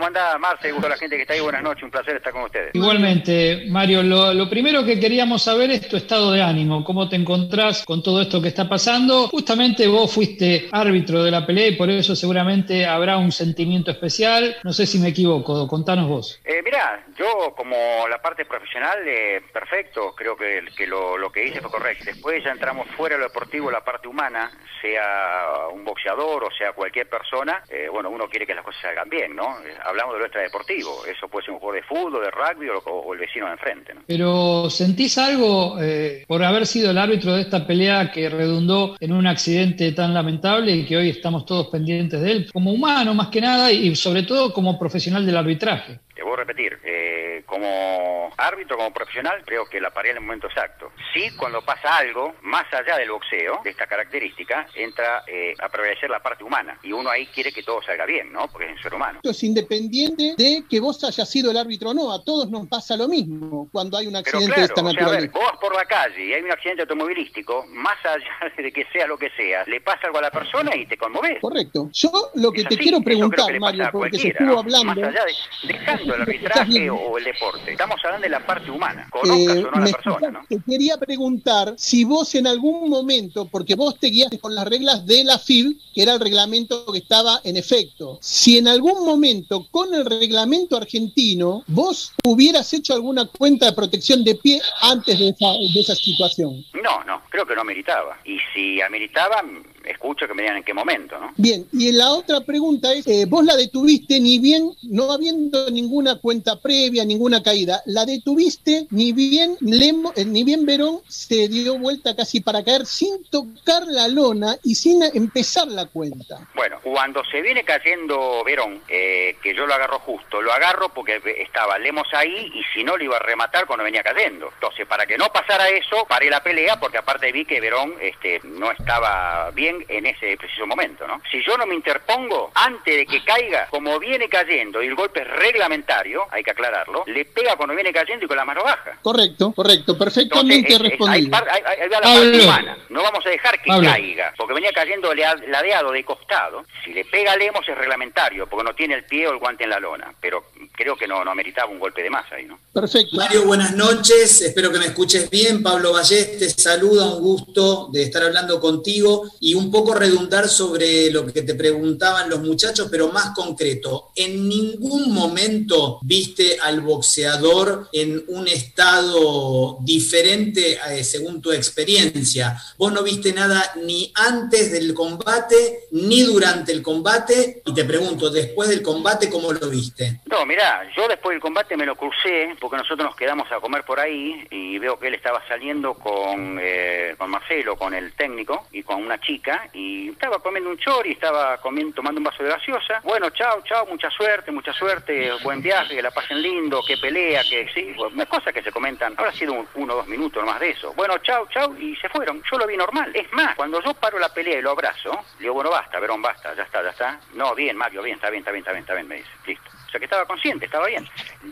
¿Cómo anda Marce? Gusto a la gente que está ahí. Buenas noches, un placer estar con ustedes. Igualmente, Mario, lo, primero que queríamos saber es tu estado de ánimo, cómo te encontrás con todo esto que está pasando. Justamente vos fuiste árbitro de la pelea y por eso seguramente habrá un sentimiento especial. No sé si me equivoco, contanos vos. Eh, mirá, yo como la parte profesional, eh, perfecto, creo que, que lo, lo que hice fue correcto. Después ya entramos fuera de lo deportivo, la parte humana, sea un boxeador o sea cualquier persona, eh, bueno, uno quiere que las cosas salgan bien, ¿no? Hablamos de lo extradeportivo, eso puede ser un juego de fútbol, de rugby o, el vecino de enfrente, ¿no? Pero ¿sentís algo eh, por haber sido el árbitro de esta pelea que redundó en un accidente tan lamentable y que hoy estamos todos pendientes de él, como humano más que nada y sobre todo como profesional del arbitraje? Repetir, como árbitro, como profesional, creo que la paré en el momento exacto. Sí, cuando pasa algo, más allá del boxeo, de esta característica, entra eh, a prevalecer la parte humana. Y uno ahí quiere que todo salga bien, ¿no? Porque es un ser humano. Es independiente de que vos hayas sido el árbitro o no. A todos nos pasa lo mismo cuando hay un accidente de esta naturaleza. vos por la calle y hay un accidente automovilístico, más allá de que sea lo que sea, le pasa algo a la persona y te conmoves. Correcto. Yo lo que te quiero preguntar, Mario, porque se estuvo hablando... Más allá de, dejando el arbitraje o el deporte. Estamos hablando de la parte humana. Conozcas eh, o no la persona, ¿no? Te quería preguntar si vos en algún momento, porque vos te guiaste con las reglas de la FIB, que era el reglamento que estaba en efecto, si en algún momento con el reglamento argentino vos hubieras hecho alguna cuenta de protección de pie antes de esa, de esa situación. No, no, creo que no ameritaba. Y si ameritaba, escucho que me digan en qué momento, ¿no? Bien, y la otra pregunta es, eh, vos la detuviste ni bien, no habiendo ninguna cuenta previa, ninguna caída, la detuviste ni bien Lemo, eh, ni bien Verón se dio vuelta casi para caer sin tocar la lona y sin empezar la cuenta. Bueno, cuando se viene cayendo Verón, eh, que yo lo agarro justo, lo agarro porque estaba Lemos ahí y si no lo iba a rematar cuando venía cayendo. Entonces, para que no pasara eso, paré la pelea porque aparte vi que Verón este, no estaba bien en ese preciso momento, ¿no? Si yo no me interpongo, antes de que caiga, como viene cayendo y el golpe es reglamentario, hay que aclararlo, le pega cuando viene cayendo y con la mano baja. Correcto, correcto, perfectamente respondido. Ahí, va la parte humana. No vamos a dejar que caiga, porque venía cayendo ladeado de costado. Si le pega a Lemos es reglamentario, porque no tiene el pie o el guante en la lona, pero creo que no, no ameritaba un golpe de más ahí, ¿no? Perfecto. Mario, buenas noches, espero que me escuches bien. Pablo Vallés te saluda, un gusto de estar hablando contigo y un poco redundar sobre lo que te preguntaban los muchachos, pero más concreto. ¿En ningún momento viste al boxeador en un estado diferente eh, según tu experiencia? Vos no viste nada ni antes del combate ni durante el combate y te pregunto, después del combate, ¿cómo lo viste? No, mira, yo después del combate me lo crucé porque nosotros nos quedamos a comer por ahí y veo que él estaba saliendo con, eh, con Marcelo, con el técnico y con una chica y estaba comiendo un chori, estaba comiendo, tomando un vaso de gaseosa. Bueno, chao, chao, mucha suerte, mucha suerte, buen viaje, la pasen lindo, que pelea, que sí, bueno, cosas que se comentan. Habrá sido uno o dos minutos más de eso. Bueno, chao, chao, y se fueron. Yo lo vi normal. Es más, cuando yo paro la pelea y lo abrazo, digo, bueno, basta, Verón, basta, ya está, ya está. No, bien, Mario, bien, está bien, está bien, está bien, está bien, me dice. Listo. O sea que estaba consciente, estaba bien.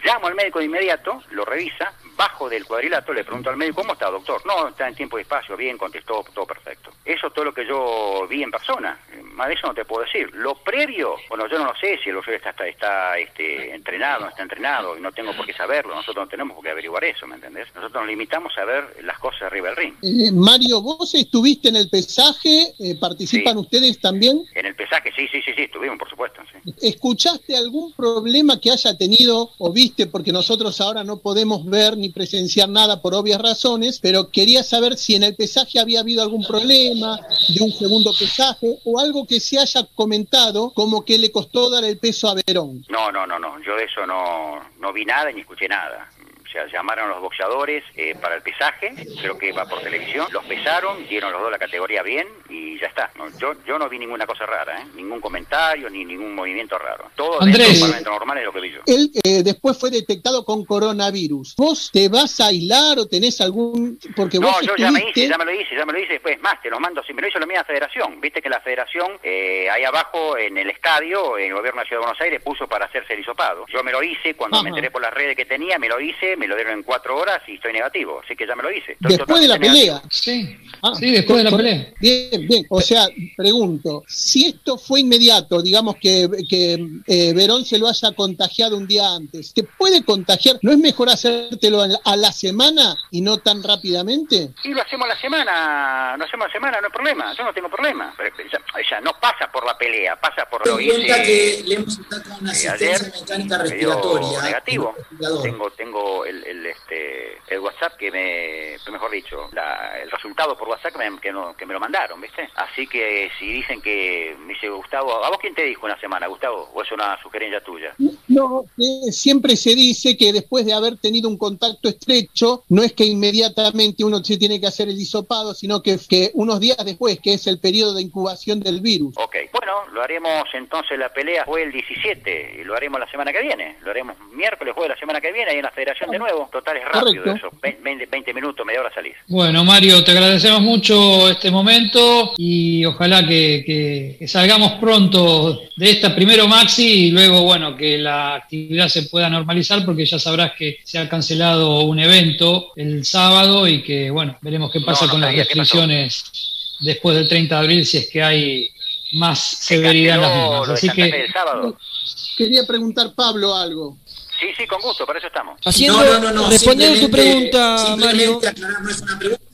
Llamo al médico de inmediato, lo revisa, bajo del cuadrilátero, le pregunto al médico, ¿cómo está, doctor? No, está en tiempo y espacio, bien, contestó, todo perfecto. Eso es todo lo que yo vi en persona, más de eso no te puedo decir. Lo previo, bueno, yo no lo sé si el boxeo está, está, este, entrenado, no está entrenado, y no tengo por qué saberlo, nosotros no tenemos por qué averiguar eso, ¿me entendés? Nosotros nos limitamos a ver las cosas arriba del ring. Eh, Mario, vos estuviste en el pesaje, eh, ¿participan ustedes también? En el pesaje, sí, sí, sí, sí, estuvimos, por supuesto. Sí. ¿Escuchaste algún problema? Problema que haya tenido o viste, porque nosotros ahora no podemos ver ni presenciar nada por obvias razones, pero quería saber si en el pesaje había habido algún problema de un segundo pesaje o algo que se haya comentado como que le costó dar el peso a Verón. No, no, no, no, yo de eso no, no vi nada ni escuché nada o sea, llamaron a los boxeadores eh, para el pesaje, creo que va por televisión, los pesaron, dieron los dos la categoría bien y ya está. yo, yo no vi ninguna cosa rara, ¿eh? ningún comentario ni ningún movimiento raro. Todo Andrés, dentro normal es lo que vi yo. Él eh, después fue detectado con coronavirus. ¿Vos te vas a aislar o tenés algún...? Porque no, yo ya me hice, ya me lo hice, ya me lo hice, después más, te lo mando, si me lo hizo la misma federación. Viste que la federación, eh, ahí abajo en el estadio, en el gobierno de la Ciudad de Buenos Aires, puso para hacerse el hisopado. Yo me lo hice, cuando me enteré por las redes que tenía, me lo hice, me lo dieron en cuatro horas y estoy negativo, así que ya me lo hice. después de la pelea. Sí, ah, sí, después de la pelea. Bien, bien. O sea, pregunto, si esto fue inmediato, digamos que, que eh, Verón se lo haya contagiado un día antes, ¿te puede contagiar? ¿No es mejor hacértelo a la semana y no tan rápidamente? Sí, lo hacemos a la semana, lo hacemos a la semana, no hay problema, yo no tengo problema. Ella, no pasa por la pelea, pasa por lo cuenta que le hemos con una asistencia mecánica respiratoria. Negativo. Tengo, tengo el, el, este, el WhatsApp que me, mejor dicho, el resultado por WhatsApp que me, que, no, que me lo mandaron, ¿viste? Así que si dicen que, me dice Gustavo, ¿a vos quién te dijo una semana, Gustavo? ¿O es una sugerencia tuya? No, siempre se dice que después de haber tenido un contacto estrecho, no es que inmediatamente uno se tiene que hacer el hisopado, sino que, que unos días después, que es el periodo de incubación del virus. Ok, bueno, lo haremos entonces, la pelea fue el 17 y lo haremos la semana que viene. Lo haremos miércoles, jueves la semana que viene, ahí en la federación de nuevo. Total es rápido eso, 20, 20 minutos, media hora salir. Bueno, Mario, te agradecemos mucho este momento y ojalá que, que salgamos pronto de esta primero Maxi y luego, bueno, que la actividad se pueda normalizar porque ya sabrás que se ha cancelado un evento el sábado y que, bueno, veremos qué pasa con las restricciones después del 30 de abril si es que hay más severidad en las mismas. Así que quería preguntar Pablo algo. Sí, sí, con gusto, para eso estamos. Haciendo, no, no, no, respondiendo a tu pregunta, Mario. no es una pregunta,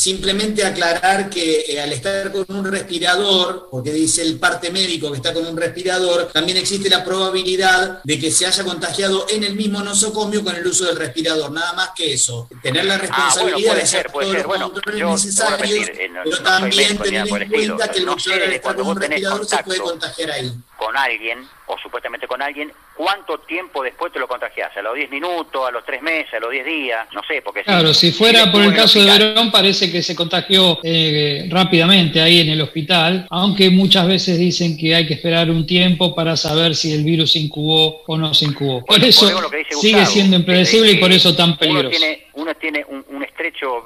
Simplemente aclarar que eh, al estar con un respirador, porque dice el parte médico que está con un respirador, también existe la probabilidad de que se haya contagiado en el mismo nosocomio con el uso del respirador. Nada más que eso. Tener la ah, responsabilidad de hacer todos los controles necesarios, eh, pero también tener en cuenta que el usuario al estar con un respirador se puede contagiar ahí. Con alguien, o supuestamente con alguien, ¿cuánto tiempo después te lo contagias? ¿A los 10 minutos, a los 3 meses, a los 10 días? No sé, porque... Claro, si, fuera por el caso de Verón, parece que se contagió eh, rápidamente ahí en el hospital, aunque muchas veces dicen que hay que esperar un tiempo para saber si el virus se incubó o no se incubó. Por eso sigue siendo impredecible y por eso tan peligroso. Uno tiene, un, estrecho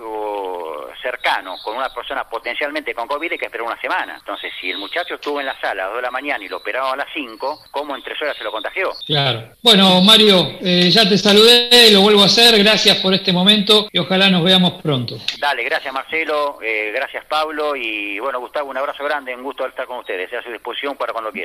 cercano con una persona potencialmente con COVID hay que esperar una semana. Entonces, si el muchacho estuvo en la sala a las 2 de la mañana y lo operaron a las 5, ¿cómo en tres horas se lo contagió? Claro. Bueno, Mario, eh, ya te saludé, lo vuelvo a hacer, gracias por este momento y ojalá nos veamos pronto. Dale, gracias Marcelo, eh, gracias Pablo y bueno, Gustavo, un abrazo grande, un gusto estar con ustedes, a su disposición para cuando quieran.